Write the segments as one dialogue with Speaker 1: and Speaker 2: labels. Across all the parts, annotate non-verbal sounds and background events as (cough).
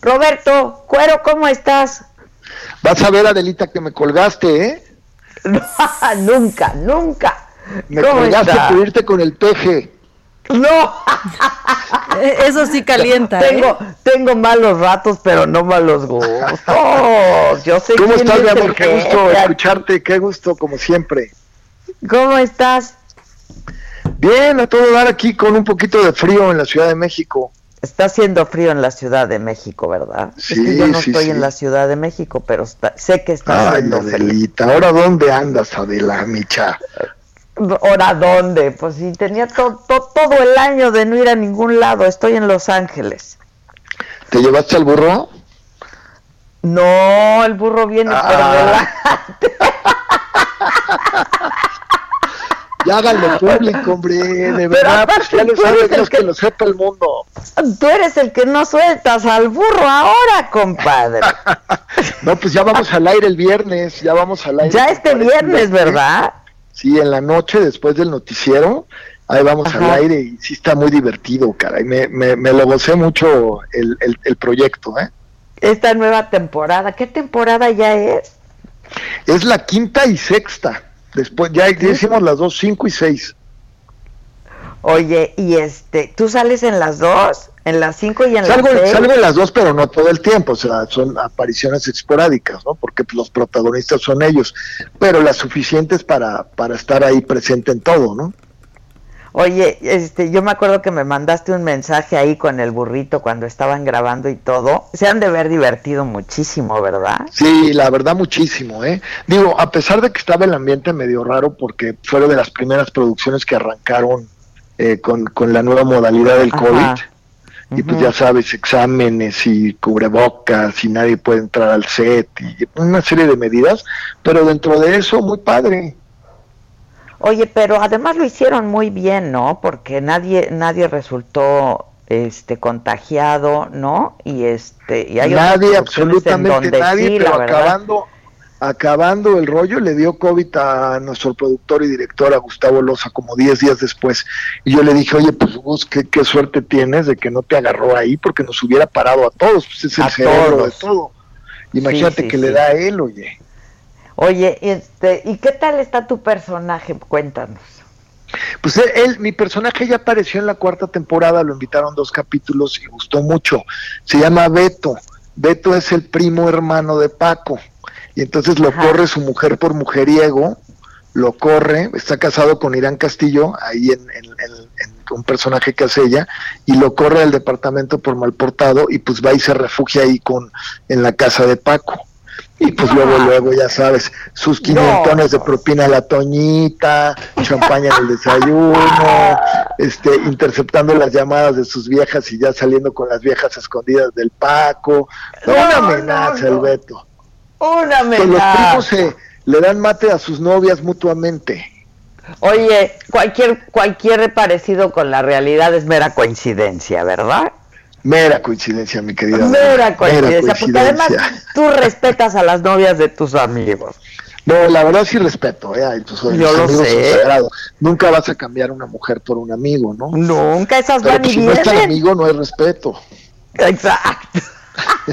Speaker 1: Roberto, Cuero, ¿cómo estás?
Speaker 2: Vas a ver, Adelita, que me colgaste, ¿eh? (laughs)
Speaker 1: nunca, nunca.
Speaker 2: Me
Speaker 1: ¿Cómo
Speaker 2: colgaste
Speaker 1: está?
Speaker 2: por irte con el peje.
Speaker 1: No,
Speaker 3: Eh, (laughs) Eso sí calienta. ¿eh?
Speaker 1: tengo, tengo malos ratos, pero no malos gustos. Yo sé
Speaker 2: ¿Cómo estás,
Speaker 1: es
Speaker 2: mi amor? Qué gusto escucharte, qué gusto, como siempre.
Speaker 1: ¿Cómo estás?
Speaker 2: Bien, a todo dar aquí con un poquito de frío en la Ciudad de México.
Speaker 1: Está haciendo frío en la Ciudad de México, ¿verdad? es
Speaker 2: Sí,
Speaker 1: que yo no
Speaker 2: sí,
Speaker 1: estoy
Speaker 2: sí.
Speaker 1: en la Ciudad de México, pero está- sé que está
Speaker 2: Ay,
Speaker 1: haciendo frío.
Speaker 2: Adelita, ¿ahora dónde andas, Adela, micha?
Speaker 1: ¿Ahora dónde? Pues sí, tenía to- to- todo el año de no ir a ningún lado. Estoy en Los Ángeles.
Speaker 2: ¿Te llevaste al burro?
Speaker 1: No, el burro viene
Speaker 2: Ah.
Speaker 1: por delante. (laughs)
Speaker 2: Ya háganlo público, hombre, de verdad, pues ya lo
Speaker 1: tú
Speaker 2: sabe
Speaker 1: eres el
Speaker 2: Dios
Speaker 1: que-
Speaker 2: que lo sepa el mundo.
Speaker 1: Tú eres el que no sueltas al burro ahora, compadre. (laughs)
Speaker 2: No, pues ya vamos al aire el viernes, ya vamos al aire.
Speaker 1: Ya este viernes, ¿verdad?
Speaker 2: Sí, en la noche, después del noticiero, ahí vamos
Speaker 1: Ajá.
Speaker 2: al aire y sí está muy divertido, caray. Me, me, me lo gocé mucho el, el, el proyecto, ¿eh?
Speaker 1: Esta nueva temporada. ¿Qué temporada ya es?
Speaker 2: Es la quinta y sexta. Después ya, ya hicimos las dos, cinco y seis.
Speaker 1: Oye, y este, ¿tú sales en las dos? ¿En las cinco y en
Speaker 2: Salgo,
Speaker 1: las seis?
Speaker 2: salgo en las dos, pero no todo el tiempo, o sea, son apariciones esporádicas, ¿no? Porque pues, los protagonistas son ellos, pero las suficientes para, para estar ahí presente en todo, ¿no?
Speaker 1: Oye, este, yo me acuerdo que me mandaste un mensaje ahí con el burrito cuando estaban grabando y todo. Se han de ver divertido muchísimo, ¿verdad?
Speaker 2: Sí, la verdad muchísimo, ¿eh? Digo, a pesar de que estaba el ambiente medio raro porque fueron de las primeras producciones que arrancaron eh, con, con la nueva modalidad del
Speaker 1: Ajá.
Speaker 2: COVID, y pues ya sabes, exámenes y cubrebocas y nadie puede entrar al set y una serie de medidas, pero dentro de eso muy padre.
Speaker 1: Oye, pero además lo hicieron muy bien, ¿no? Porque nadie nadie resultó este contagiado, ¿no? Y este y hay
Speaker 2: nadie, absolutamente nadie,
Speaker 1: sí,
Speaker 2: pero acabando, acabando el rollo le dio COVID a nuestro productor y director, a Gustavo Loza, como 10 días después. Y yo le dije, oye, pues Gus, qué, qué suerte tienes de que no te agarró ahí, porque nos hubiera parado a todos, pues es el
Speaker 1: A
Speaker 2: cerebro
Speaker 1: todos.
Speaker 2: de todo. Imagínate
Speaker 1: sí,
Speaker 2: que le da a él, oye.
Speaker 1: Oye, este, ¿y qué tal está tu personaje? Cuéntanos.
Speaker 2: Pues él, él- mi personaje ya apareció en la cuarta temporada, lo invitaron dos capítulos y gustó mucho. Se llama Beto. Beto es el primo hermano de Paco. Y entonces lo
Speaker 1: Ajá.
Speaker 2: corre su mujer por mujeriego, lo corre, está casado con Irán Castillo, ahí en, en- en- en un personaje que hace ella, y lo corre al departamento por mal portado y pues va y se refugia ahí con en la casa de Paco. Y pues luego, (laughs) luego, ya sabes, sus quinientones de propina a la Toñita, champaña en el desayuno, este, interceptando las llamadas de sus viejas y ya saliendo con las viejas escondidas del Paco.
Speaker 1: No,
Speaker 2: Una
Speaker 1: no,
Speaker 2: amenaza
Speaker 1: no.
Speaker 2: el Beto.
Speaker 1: Una
Speaker 2: Que los
Speaker 1: amenaza.
Speaker 2: primos se le dan mate a sus novias mutuamente.
Speaker 1: Oye, cualquier cualquier parecido con la realidad es mera coincidencia, ¿verdad?
Speaker 2: Mera coincidencia, mi querida.
Speaker 1: Mera coincidencia, porque además tú respetas a las novias de tus amigos.
Speaker 2: No, la verdad sí respeto, ¿eh? Ay, pues,
Speaker 1: Yo lo sé.
Speaker 2: sagrados. Nunca vas a cambiar una mujer por un amigo, ¿no?
Speaker 1: Nunca esas
Speaker 2: Pero
Speaker 1: van
Speaker 2: pues,
Speaker 1: y
Speaker 2: si no es tan
Speaker 1: vienen.
Speaker 2: amigo, no hay respeto.
Speaker 1: Exacto.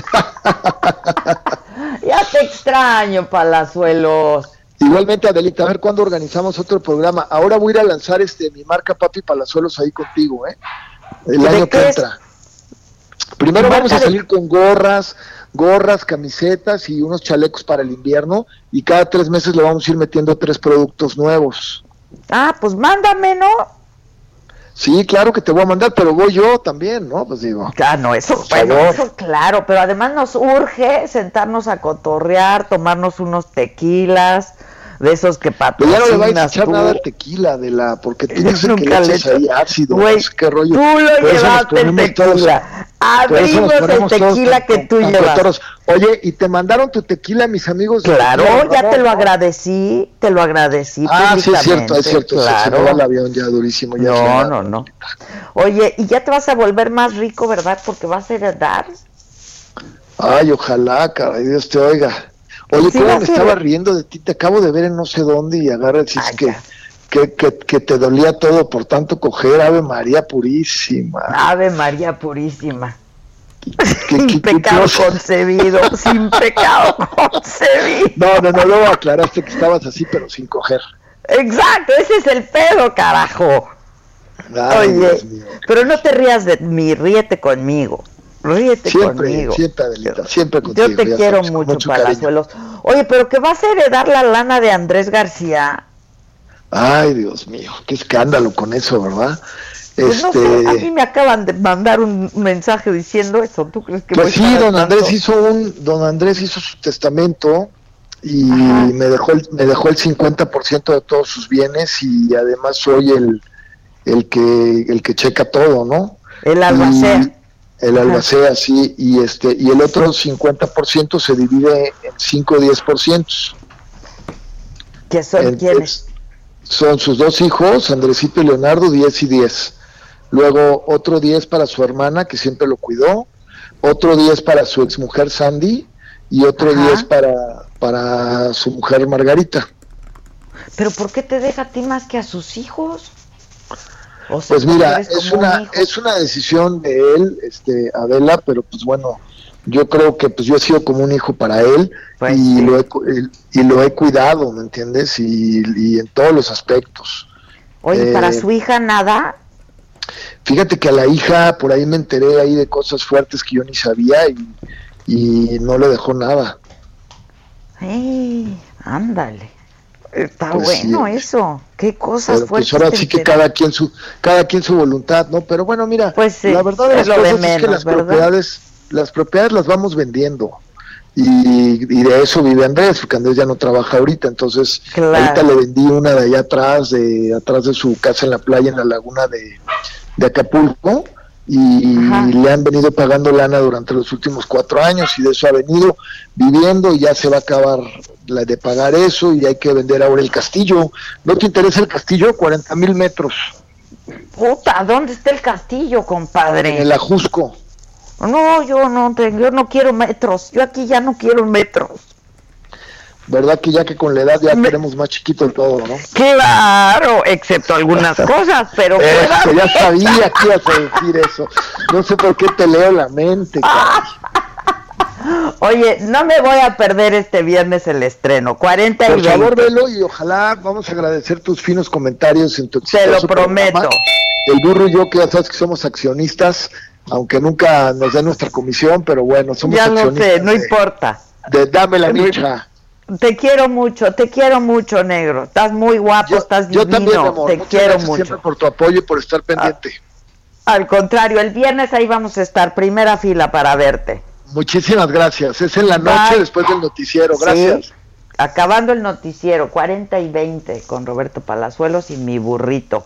Speaker 1: (laughs) ya te extraño, Palazuelos.
Speaker 2: Igualmente, Adelita, a ver cuándo organizamos otro programa. Ahora voy a ir a lanzar este mi marca Papi Palazuelos ahí contigo, ¿eh? El
Speaker 1: ¿De
Speaker 2: año que entra. Primero
Speaker 1: ¿Marca
Speaker 2: vamos a salir con gorras, gorras, camisetas y unos chalecos para el invierno y cada tres meses le vamos a ir metiendo tres productos nuevos.
Speaker 1: Ah, pues mándame, ¿no?
Speaker 2: Sí, claro que te voy a mandar, pero voy yo también, ¿no? Pues digo.
Speaker 1: Ah, no, eso, bueno, eso claro, pero además nos urge sentarnos a cotorrear, tomarnos unos tequilas, de esos que
Speaker 2: Pero ya no le vais a
Speaker 1: patrocinas
Speaker 2: echar
Speaker 1: tú.
Speaker 2: nada tequila de la, porque tú (laughs) dices que le echas ahí ácido, sé qué rollo.
Speaker 1: Tú lo llevaste el tequila. Abrimos el tequila que tú llevas.
Speaker 2: Oye, ¿y te mandaron tu tequila, mis amigos?
Speaker 1: Claro, ya te lo agradecí, te lo agradecí.
Speaker 2: Ah, sí, es cierto, es cierto. se- Se,
Speaker 1: Claro.
Speaker 2: va el avión ya durísimo. Se
Speaker 1: No, no, no. Oye, y ya te vas a volver más rico, ¿verdad? Porque vas a heredar.
Speaker 2: Ay, ojalá, caray, Dios te oiga. Oye,
Speaker 1: Sí,
Speaker 2: ¿cómo
Speaker 1: va a
Speaker 2: me estaba riendo de ti? Te acabo de ver en no sé dónde y agarra dices
Speaker 1: Ay,
Speaker 2: que. Que, que, que te dolía todo por tanto coger, Ave María Purísima.
Speaker 1: Ave María Purísima.
Speaker 2: ¿Qué-
Speaker 1: Sin pecado concebido, (laughs) sin pecado concebido.
Speaker 2: No, no, no, luego aclaraste que estabas así, pero sin coger.
Speaker 1: Exacto, ese es el pedo, carajo.
Speaker 2: Ay,
Speaker 1: Oye, pero no te rías de mí, ríete conmigo. Ríete
Speaker 2: Siempre,
Speaker 1: conmigo.
Speaker 2: siempre, Adelita, siempre contigo.
Speaker 1: Yo te quiero mucho,
Speaker 2: cariño.
Speaker 1: Palazuelos. Oye, pero que vas a heredar la lana de Andrés García.
Speaker 2: Ay, Dios mío, qué escándalo con eso, ¿verdad?
Speaker 1: Pues no
Speaker 2: este,
Speaker 1: sé, a mí me acaban de mandar un mensaje diciendo eso. ¿Tú crees que
Speaker 2: Pues sí, don Andrés
Speaker 1: tanto?
Speaker 2: hizo un, don Andrés hizo su testamento y
Speaker 1: Ajá.
Speaker 2: me dejó el, me dejó el 50% de todos sus bienes y además soy el, el que el que checa todo, ¿no?
Speaker 1: El albacea.
Speaker 2: Y el albacea, sí, y este y el otro 50% se divide en 5 o 10%.
Speaker 1: ¿Que son
Speaker 2: Entonces,
Speaker 1: quiénes?
Speaker 2: Son sus dos hijos, Andresito y Leonardo, 10 y 10. Luego otro 10 para su hermana, que siempre lo cuidó. Otro 10 para su exmujer Sandy. Y otro
Speaker 1: Ajá.
Speaker 2: 10 para, para su mujer Margarita.
Speaker 1: ¿Pero por qué te deja a ti más que a sus hijos? O sea,
Speaker 2: Pues mira, es
Speaker 1: un
Speaker 2: una, es una decisión de él, este, Adela, pero pues bueno, yo creo que pues yo he sido como un hijo para él
Speaker 1: Pues
Speaker 2: y,
Speaker 1: sí.
Speaker 2: lo he, y lo he cuidado, ¿me entiendes? Y, y en todos los aspectos.
Speaker 1: Oye, para
Speaker 2: eh,
Speaker 1: su hija nada.
Speaker 2: Fíjate que a la hija, por ahí me enteré ahí de cosas fuertes que yo ni sabía y, y no le dejó nada.
Speaker 1: Ey, ándale. Está
Speaker 2: Pues
Speaker 1: bueno
Speaker 2: sí.
Speaker 1: eso. Qué cosas
Speaker 2: Pero
Speaker 1: fuertes.
Speaker 2: pues ahora sí que cada quien su cada quien su voluntad, ¿no? Pero bueno, mira,
Speaker 1: Pues sí,
Speaker 2: la verdad de
Speaker 1: es lo de
Speaker 2: es que
Speaker 1: menos,
Speaker 2: las
Speaker 1: ¿verdad?
Speaker 2: propiedades las propiedades las vamos vendiendo. Y, y de eso vive Andrés, porque Andrés ya no trabaja ahorita, entonces
Speaker 1: Claro.
Speaker 2: ahorita le vendí una de allá atrás, de atrás de su casa en la playa, en la laguna de, de Acapulco, y
Speaker 1: Ajá.
Speaker 2: le han venido pagando lana durante los últimos cuatro años, y de eso ha venido viviendo, y ya se va a acabar la de pagar eso, y hay que vender ahora el castillo. ¿No te interesa el castillo? 40 mil metros,
Speaker 1: Puta, ¿dónde está el castillo, compadre?
Speaker 2: en el Ajusco.
Speaker 1: No, yo no, te- yo no quiero metros. Yo aquí ya no quiero metros.
Speaker 2: ¿Verdad que ya que con la edad ya
Speaker 1: Me-
Speaker 2: queremos más chiquito el todo, no?
Speaker 1: Claro, excepto algunas (laughs) cosas, pero
Speaker 2: Eso, ya sabía que ibas a decir eso. No sé por qué te leo la mente.
Speaker 1: Oye, no me voy a perder este viernes el estreno, 40 y
Speaker 2: Por
Speaker 1: 20.
Speaker 2: favor, velo y ojalá vamos a agradecer tus finos comentarios en tu
Speaker 1: Te lo prometo.
Speaker 2: programa. El burro y yo, que ya sabes que somos accionistas, aunque nunca nos den nuestra comisión, pero bueno, somos
Speaker 1: Ya lo sé, no
Speaker 2: de-
Speaker 1: importa.
Speaker 2: de dame la micha.
Speaker 1: Te quiero mucho, te quiero mucho, negro. Estás muy guapo,
Speaker 2: Yo,
Speaker 1: estás
Speaker 2: yo
Speaker 1: divino.
Speaker 2: también, mi amor.
Speaker 1: te
Speaker 2: Muchas
Speaker 1: quiero
Speaker 2: gracias
Speaker 1: mucho.
Speaker 2: siempre por tu apoyo y por estar pendiente.
Speaker 1: Al contrario, el viernes ahí vamos a estar, primera fila para verte.
Speaker 2: Muchísimas gracias. Es en la noche después del noticiero. Gracias.
Speaker 1: Sí, acabando el noticiero, 40 y 20 con Roberto Palazuelos y mi burrito.